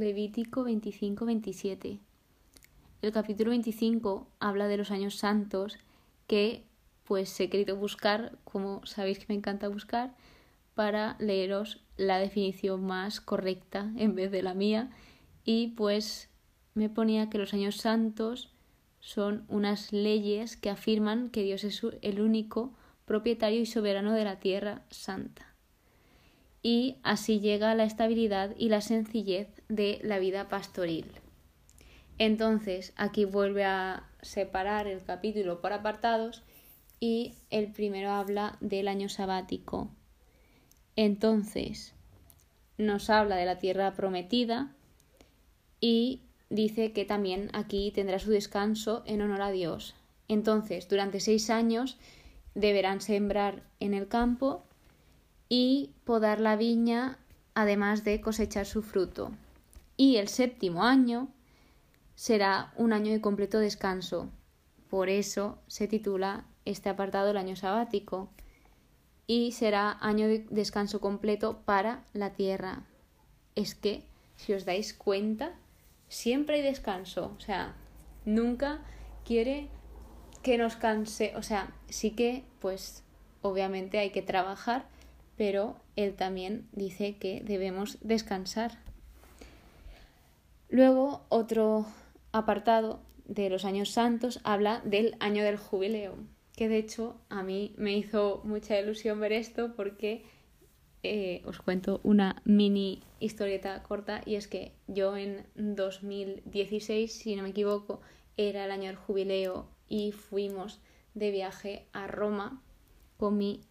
Levítico 25-27. El capítulo 25 habla de los años santos que pues he querido buscar, como sabéis que me encanta buscar, para leeros la definición más correcta en vez de la mía y pues me ponía que los años santos son unas leyes que afirman que Dios es el único propietario y soberano de la tierra santa. Y así llega la estabilidad y la sencillez de la vida pastoril. Entonces, aquí vuelve a separar el capítulo por apartados y el primero habla del año sabático. Entonces, nos habla de la tierra prometida y dice que también aquí tendrá su descanso en honor a Dios. Entonces, durante seis años deberán sembrar en el campo y podar la viña, además de cosechar su fruto. Y el séptimo año será un año de completo descanso. Por eso se titula este apartado el año sabático. Y será año de descanso completo para la tierra. Es que, si os dais cuenta, siempre hay descanso. O sea, nunca quiere que nos canse. O sea, sí que, pues, obviamente hay que trabajar, pero él también dice que debemos descansar. Luego, otro apartado de los años santos habla del año del jubileo, que de hecho a mí me hizo mucha ilusión ver esto porque eh, os cuento una mini historieta corta y es que yo en 2016, si no me equivoco, era el año del jubileo y fuimos de viaje a Roma con mi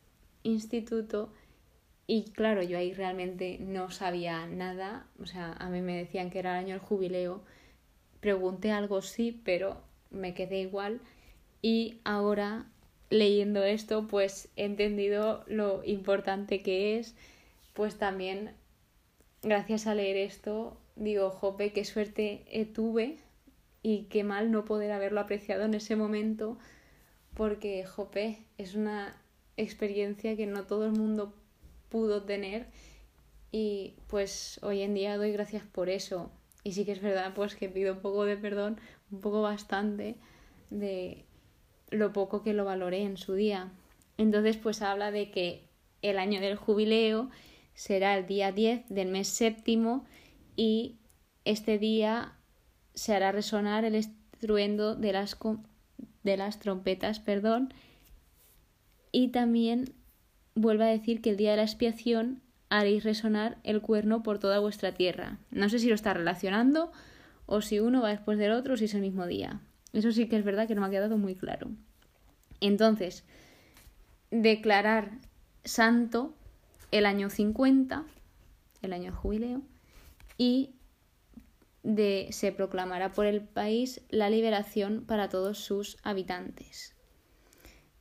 instituto y claro, yo ahí realmente no sabía nada, o sea, a mí me decían que era el año del jubileo, pregunté algo sí, pero me quedé igual. Y ahora leyendo esto pues he entendido lo importante que es, pues también gracias a leer esto digo, jope, qué suerte tuve y qué mal no poder haberlo apreciado en ese momento porque, jope, es una experiencia que no todo el mundo pudo tener y pues hoy en día doy gracias por eso y sí que es verdad pues que pido un poco de perdón, un poco bastante de lo poco que lo valoré en su día. Entonces pues habla de que el año del jubileo será el día 10 del mes séptimo y este día se hará resonar el estruendo de las, de las trompetas, perdón, y también vuelve a decir que el día de la expiación haréis resonar el cuerno por toda vuestra tierra. No sé si lo está relacionando o si uno va después del otro o si es el mismo día. Eso sí que es verdad que no me ha quedado muy claro. Entonces, declarar santo el año 50, el año jubileo, y de, se proclamará por el país la liberación para todos sus habitantes.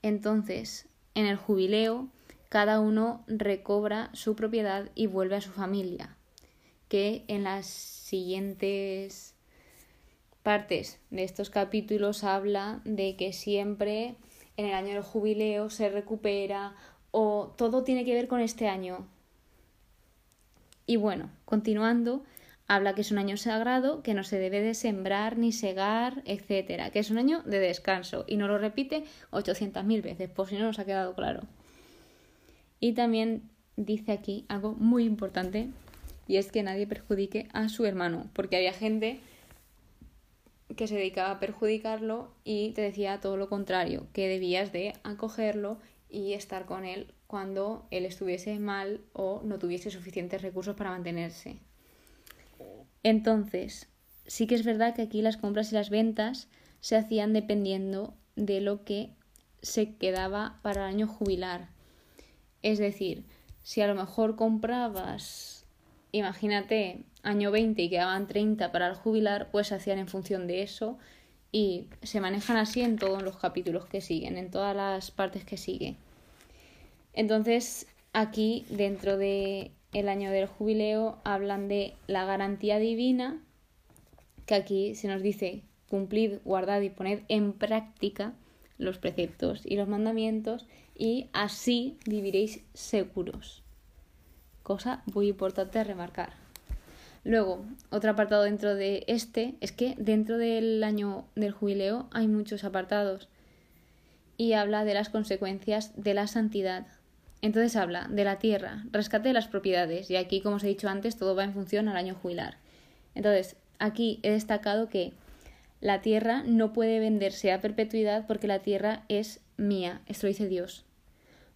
Entonces, en el jubileo cada uno recobra su propiedad y vuelve a su familia, que en las siguientes partes de estos capítulos habla de que siempre en el año del jubileo se recupera o todo tiene que ver con este año. Y bueno, continuando, habla que es un año sagrado, que no se debe de sembrar ni segar, etcétera, que es un año de descanso y no lo repite 800.000 veces, por si no nos ha quedado claro. Y también dice aquí algo muy importante y es que nadie perjudique a su hermano, porque había gente que se dedicaba a perjudicarlo y te decía todo lo contrario, que debías de acogerlo y estar con él cuando él estuviese mal o no tuviese suficientes recursos para mantenerse. Entonces, sí que es verdad que aquí las compras y las ventas se hacían dependiendo de lo que se quedaba para el año jubilar. Es decir, si a lo mejor comprabas, imagínate, año 20 y quedaban 30 para el jubilar, pues hacían en función de eso y se manejan así en todos los capítulos que siguen, en todas las partes que sigue. Entonces, aquí dentro de el año del jubileo hablan de la garantía divina, que aquí se nos dice cumplid, guardad y poned en práctica los preceptos y los mandamientos y así viviréis seguros. Cosa muy importante remarcar. Luego, otro apartado dentro de este es que dentro del año del jubileo hay muchos apartados y habla de las consecuencias de la santidad. Entonces habla de la tierra, rescate de las propiedades y aquí, como os he dicho antes, todo va en función al año jubilar. Entonces, aquí he destacado que la tierra no puede venderse a perpetuidad porque la tierra es mía, esto dice Dios.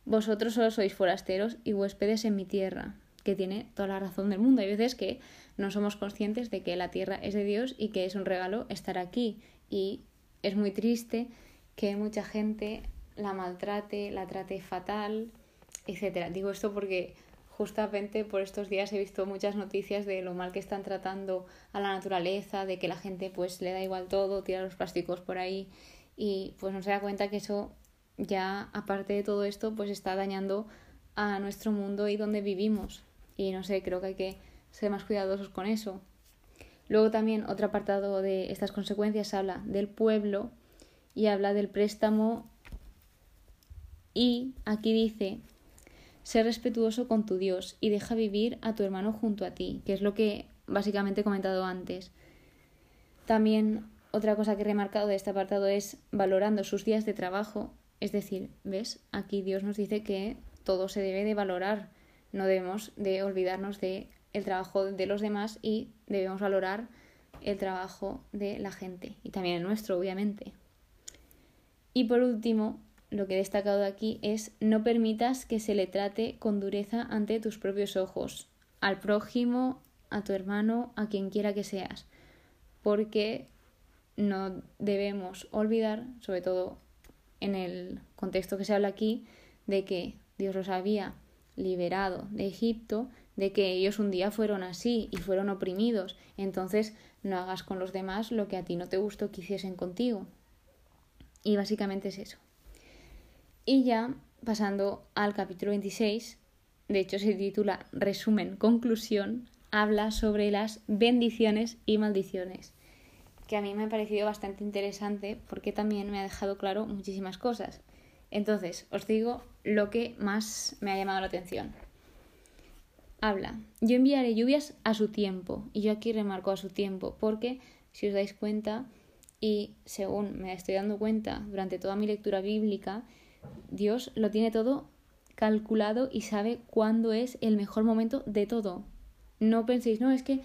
Vosotros solo sois forasteros y huéspedes en mi tierra, que tiene toda la razón del mundo. Hay veces que no somos conscientes de que la tierra es de Dios y que es un regalo estar aquí. Y es muy triste que mucha gente la maltrate, la trate fatal, etcétera. Digo esto porque justamente por estos días he visto muchas noticias de lo mal que están tratando a la naturaleza, de que la gente pues le da igual todo, tira los plásticos por ahí y pues no se da cuenta que eso ya aparte de todo esto pues está dañando a nuestro mundo y donde vivimos y no sé, creo que hay que ser más cuidadosos con eso. Luego también otro apartado de estas consecuencias habla del pueblo y habla del préstamo y aquí dice Sé respetuoso con tu Dios y deja vivir a tu hermano junto a ti, que es lo que básicamente he comentado antes. También otra cosa que he remarcado de este apartado es valorando sus días de trabajo. Es decir, ¿ves? Aquí Dios nos dice que todo se debe de valorar. No debemos de olvidarnos de el trabajo de los demás y debemos valorar el trabajo de la gente y también el nuestro, obviamente. Y por último, lo que he destacado aquí es no permitas que se le trate con dureza ante tus propios ojos, al prójimo, a tu hermano, a quien quiera que seas, porque no debemos olvidar, sobre todo en el contexto que se habla aquí, de que Dios los había liberado de Egipto, de que ellos un día fueron así y fueron oprimidos, entonces no hagas con los demás lo que a ti no te gustó que hiciesen contigo. Y básicamente es eso. Y ya pasando al capítulo 26, de hecho se titula Resumen, conclusión, habla sobre las bendiciones y maldiciones, que a mí me ha parecido bastante interesante porque también me ha dejado claro muchísimas cosas. Entonces, os digo lo que más me ha llamado la atención. Habla, yo enviaré lluvias a su tiempo, y yo aquí remarco a su tiempo, porque si os dais cuenta, y según me estoy dando cuenta durante toda mi lectura bíblica, Dios lo tiene todo calculado y sabe cuándo es el mejor momento de todo. No penséis, no, es que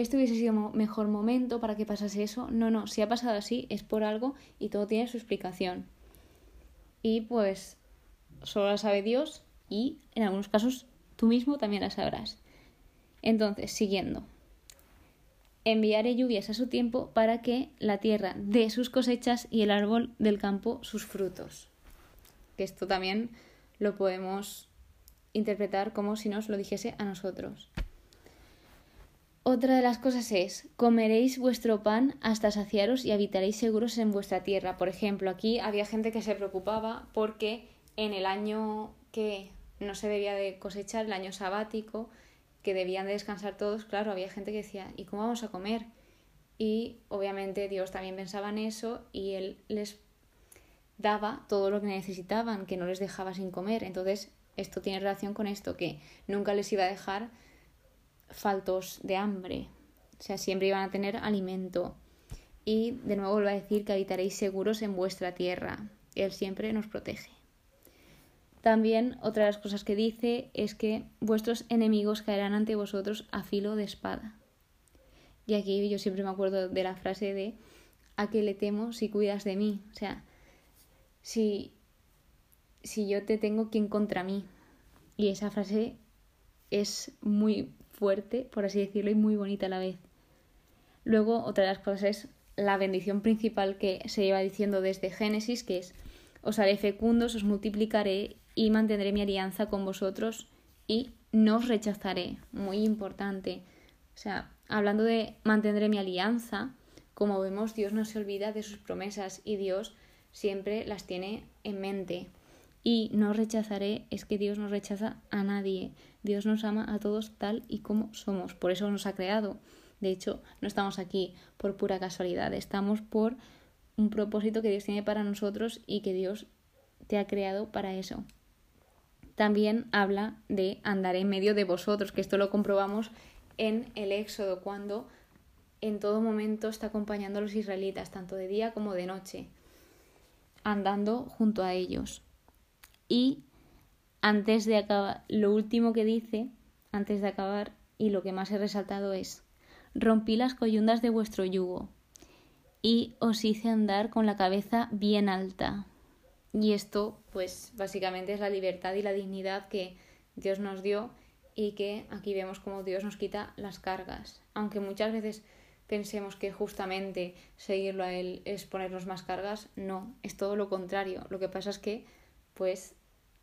este hubiese sido mejor momento para que pasase eso. No, no, si ha pasado así es por algo y todo tiene su explicación. Y pues solo la sabe Dios y en algunos casos tú mismo también la sabrás. Entonces, siguiendo. Enviaré lluvias a su tiempo para que la tierra dé sus cosechas y el árbol del campo sus frutos que esto también lo podemos interpretar como si nos lo dijese a nosotros. Otra de las cosas es, comeréis vuestro pan hasta saciaros y habitaréis seguros en vuestra tierra. Por ejemplo, aquí había gente que se preocupaba porque en el año que no se debía de cosechar, el año sabático, que debían de descansar todos, claro, había gente que decía, ¿y cómo vamos a comer? Y obviamente Dios también pensaba en eso y Él les daba todo lo que necesitaban, que no les dejaba sin comer. Entonces, esto tiene relación con esto, que nunca les iba a dejar faltos de hambre. O sea, siempre iban a tener alimento. Y de nuevo vuelvo a decir que habitaréis seguros en vuestra tierra. Él siempre nos protege. También otra de las cosas que dice es que vuestros enemigos caerán ante vosotros a filo de espada. Y aquí yo siempre me acuerdo de la frase de a qué le temo si cuidas de mí. O sea, si, si yo te tengo, ¿quién contra mí? Y esa frase es muy fuerte, por así decirlo, y muy bonita a la vez. Luego, otra de las cosas es la bendición principal que se lleva diciendo desde Génesis, que es, os haré fecundos, os multiplicaré y mantendré mi alianza con vosotros y no os rechazaré. Muy importante. O sea, hablando de mantendré mi alianza, como vemos, Dios no se olvida de sus promesas y Dios siempre las tiene en mente. Y no rechazaré, es que Dios no rechaza a nadie. Dios nos ama a todos tal y como somos. Por eso nos ha creado. De hecho, no estamos aquí por pura casualidad, estamos por un propósito que Dios tiene para nosotros y que Dios te ha creado para eso. También habla de andar en medio de vosotros, que esto lo comprobamos en el Éxodo, cuando en todo momento está acompañando a los israelitas, tanto de día como de noche, andando junto a ellos. Y antes de acabar, lo último que dice, antes de acabar, y lo que más he resaltado es, rompí las coyundas de vuestro yugo y os hice andar con la cabeza bien alta. Y esto, pues básicamente es la libertad y la dignidad que Dios nos dio y que aquí vemos como Dios nos quita las cargas. Aunque muchas veces pensemos que justamente seguirlo a Él es ponernos más cargas, no, es todo lo contrario. Lo que pasa es que, pues,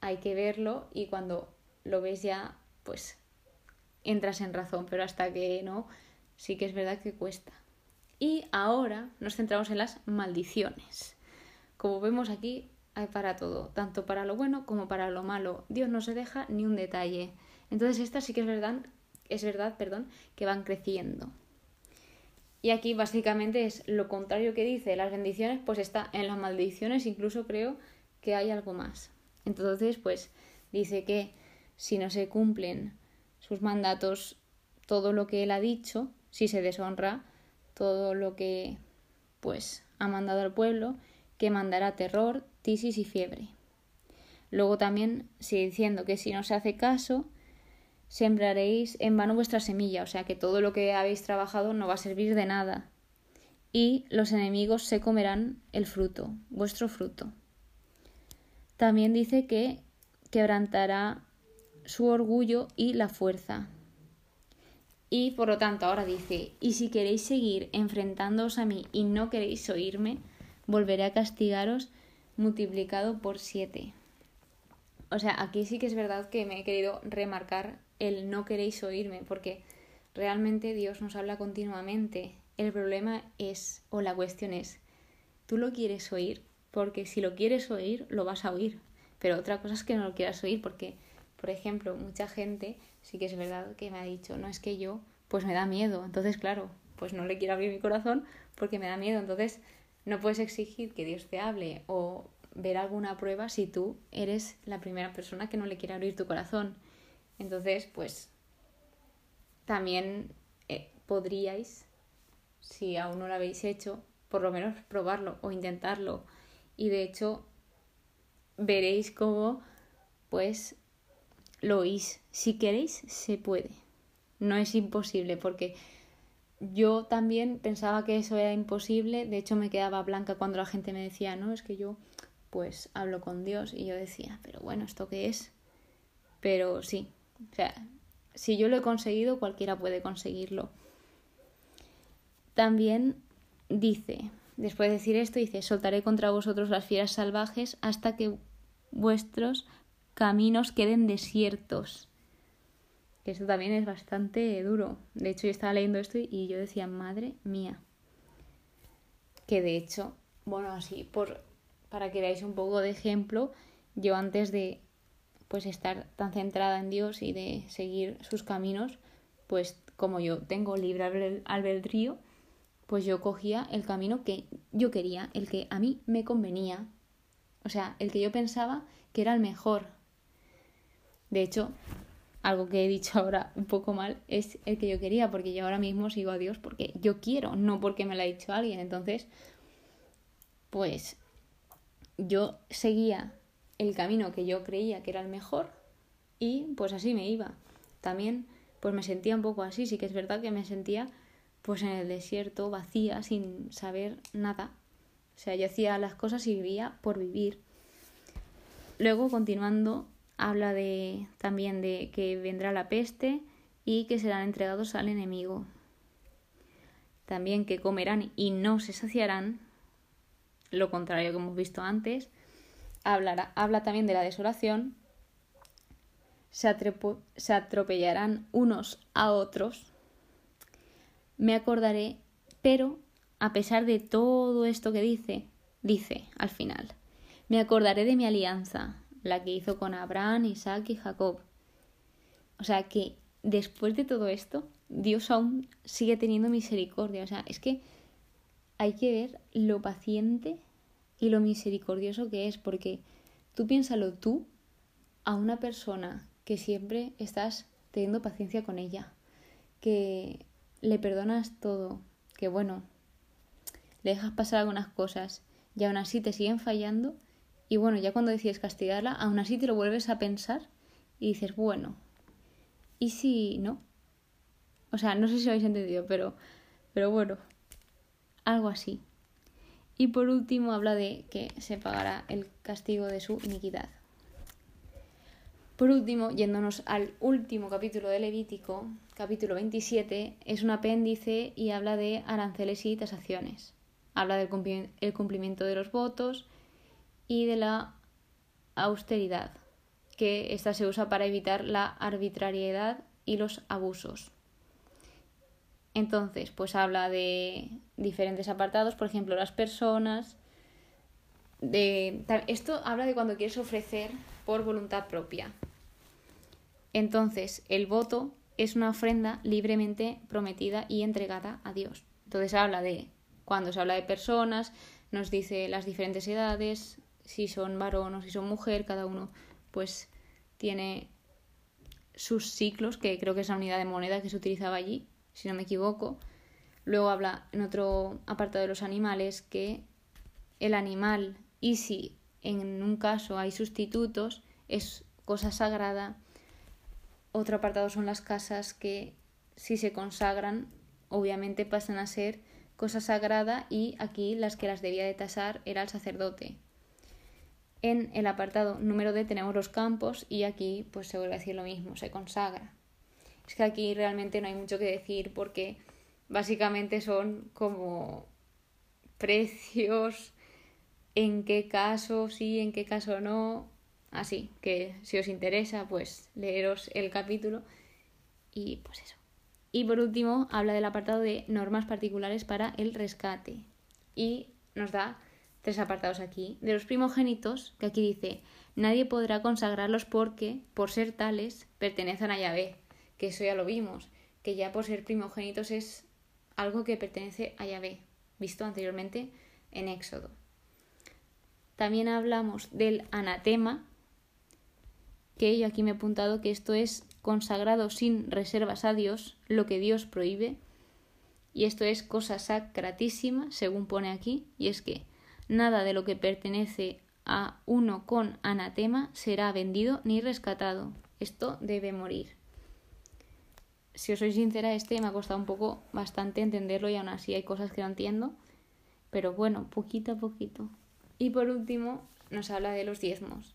hay que verlo y cuando lo ves ya, pues, entras en razón, pero hasta que no, sí que es verdad que cuesta. Y ahora nos centramos en las maldiciones. Como vemos aquí, hay para todo, tanto para lo bueno como para lo malo. Dios no se deja ni un detalle. Entonces estas sí que es verdad, es verdad, perdón, que van creciendo. Y aquí básicamente es lo contrario que dice las bendiciones, pues está en las maldiciones, incluso creo que hay algo más. Entonces, pues dice que si no se cumplen sus mandatos, todo lo que él ha dicho, si se deshonra todo lo que pues ha mandado al pueblo, que mandará terror, tisis y fiebre. Luego también sigue diciendo que si no se hace caso, sembraréis en vano vuestra semilla, o sea que todo lo que habéis trabajado no va a servir de nada. Y los enemigos se comerán el fruto, vuestro fruto. También dice que quebrantará su orgullo y la fuerza. Y por lo tanto ahora dice, y si queréis seguir enfrentándoos a mí y no queréis oírme, volveré a castigaros multiplicado por siete. O sea, aquí sí que es verdad que me he querido remarcar el no queréis oírme, porque realmente Dios nos habla continuamente. El problema es, o la cuestión es, ¿tú lo quieres oír? Porque si lo quieres oír, lo vas a oír. Pero otra cosa es que no lo quieras oír, porque, por ejemplo, mucha gente sí que es verdad que me ha dicho, no es que yo, pues me da miedo. Entonces, claro, pues no le quiero abrir mi corazón porque me da miedo. Entonces, no puedes exigir que Dios te hable o ver alguna prueba si tú eres la primera persona que no le quiere abrir tu corazón. Entonces, pues también eh, podríais, si aún no lo habéis hecho, por lo menos probarlo o intentarlo. Y de hecho, veréis cómo, pues, lo oís. Si queréis, se puede. No es imposible, porque yo también pensaba que eso era imposible. De hecho, me quedaba blanca cuando la gente me decía, no, es que yo, pues, hablo con Dios. Y yo decía, pero bueno, ¿esto qué es? Pero sí, o sea, si yo lo he conseguido, cualquiera puede conseguirlo. También dice, después de decir esto, dice, soltaré contra vosotros las fieras salvajes hasta que vuestros caminos queden desiertos. Esto también es bastante duro. De hecho, yo estaba leyendo esto y yo decía, madre mía. Que de hecho, bueno, así, por, para que veáis un poco de ejemplo, yo antes de pues estar tan centrada en Dios y de seguir sus caminos, pues como yo tengo libre albedrío, pues yo cogía el camino que yo quería, el que a mí me convenía, o sea, el que yo pensaba que era el mejor. De hecho, algo que he dicho ahora un poco mal es el que yo quería, porque yo ahora mismo sigo a Dios porque yo quiero, no porque me lo ha dicho alguien. Entonces, pues yo seguía el camino que yo creía que era el mejor y pues así me iba. También pues me sentía un poco así, sí que es verdad que me sentía pues en el desierto, vacía, sin saber nada. O sea, yo hacía las cosas y vivía por vivir. Luego, continuando, habla de también de que vendrá la peste y que serán entregados al enemigo. También que comerán y no se saciarán, lo contrario que hemos visto antes, habla también de la desolación, se, se atropellarán unos a otros, me acordaré, pero a pesar de todo esto que dice, dice al final, me acordaré de mi alianza, la que hizo con Abraham, Isaac y Jacob. O sea que después de todo esto, Dios aún sigue teniendo misericordia. O sea, es que hay que ver lo paciente y lo misericordioso que es, porque tú piénsalo tú a una persona que siempre estás teniendo paciencia con ella, que le perdonas todo, que bueno, le dejas pasar algunas cosas y aún así te siguen fallando y bueno, ya cuando decides castigarla, aún así te lo vuelves a pensar y dices, bueno, ¿y si no? O sea, no sé si lo habéis entendido, pero, pero bueno, algo así. Y por último habla de que se pagará el castigo de su iniquidad. Por último, yéndonos al último capítulo de Levítico, capítulo 27, es un apéndice y habla de aranceles y tasaciones. Habla del cumplimiento de los votos y de la austeridad, que esta se usa para evitar la arbitrariedad y los abusos. Entonces, pues habla de diferentes apartados, por ejemplo, las personas. De... Esto habla de cuando quieres ofrecer por voluntad propia. Entonces, el voto es una ofrenda libremente prometida y entregada a Dios. Entonces habla de, cuando se habla de personas, nos dice las diferentes edades, si son varón o si son mujer, cada uno pues tiene sus ciclos, que creo que es la unidad de moneda que se utilizaba allí, si no me equivoco. Luego habla en otro apartado de los animales que el animal, y si en un caso hay sustitutos, es cosa sagrada. Otro apartado son las casas que si se consagran, obviamente pasan a ser cosa sagrada y aquí las que las debía de tasar era el sacerdote. En el apartado número D tenemos los campos y aquí pues se vuelve a decir lo mismo, se consagra. Es que aquí realmente no hay mucho que decir porque básicamente son como precios, en qué caso sí, en qué caso no. Así que si os interesa, pues leeros el capítulo y pues eso. Y por último, habla del apartado de normas particulares para el rescate. Y nos da tres apartados aquí. De los primogénitos, que aquí dice, nadie podrá consagrarlos porque, por ser tales, pertenecen a Yahvé que eso ya lo vimos, que ya por ser primogénitos es algo que pertenece a Yahvé, visto anteriormente en Éxodo. También hablamos del anatema, que yo aquí me he apuntado que esto es consagrado sin reservas a Dios, lo que Dios prohíbe, y esto es cosa sacratísima, según pone aquí, y es que nada de lo que pertenece a uno con anatema será vendido ni rescatado. Esto debe morir si os soy sincera, este me ha costado un poco bastante entenderlo y aún así hay cosas que no entiendo. Pero bueno, poquito a poquito. Y por último, nos habla de los diezmos,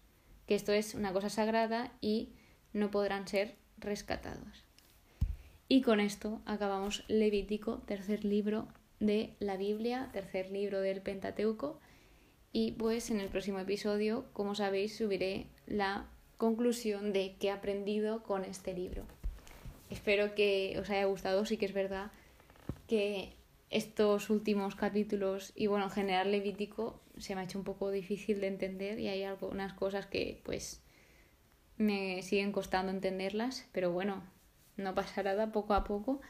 que esto es una cosa sagrada y no podrán ser rescatados. Y con esto acabamos Levítico, tercer libro de la Biblia, tercer libro del Pentateuco. Y pues en el próximo episodio, como sabéis, subiré la conclusión de qué he aprendido con este libro. Espero que os haya gustado, sí que es verdad que estos últimos capítulos y bueno, en general Levítico se me ha hecho un poco difícil de entender y hay algunas cosas que pues me siguen costando entenderlas, pero bueno, no pasa nada poco a poco.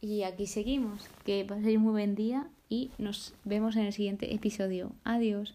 Y aquí seguimos. Que paséis muy buen día y nos vemos en el siguiente episodio. Adiós.